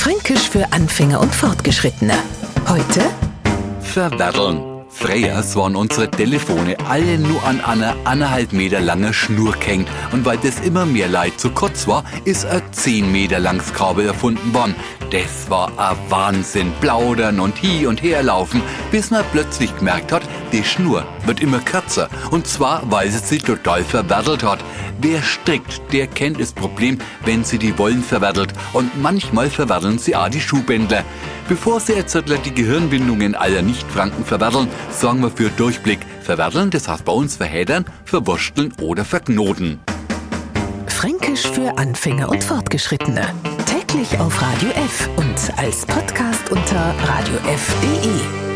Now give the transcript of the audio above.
Fränkisch für Anfänger und Fortgeschrittene. Heute Verwerdeln. Freyers waren unsere Telefone alle nur an einer eineinhalb Meter lange Schnur gehängt. Und weil das immer mehr Leid zu kurz war, ist ein 10 Meter langes Kabel erfunden worden. Das war ein Wahnsinn. Plaudern und hi und her laufen, bis man plötzlich gemerkt hat, die Schnur wird immer kürzer. Und zwar, weil sie sich total verwerdelt hat. Wer strickt, der kennt das Problem, wenn sie die Wollen verwerdelt. Und manchmal verwerdeln sie auch die Schuhbändler. Bevor sie jetzt die Gehirnwindungen aller Nicht-Franken verwerdeln, sorgen wir für Durchblick. Verwerdeln, das heißt bei uns verhedern, verwursteln oder verknoten. Fränkisch für Anfänger und Fortgeschrittene. Täglich auf Radio F und als Podcast unter radiof.de.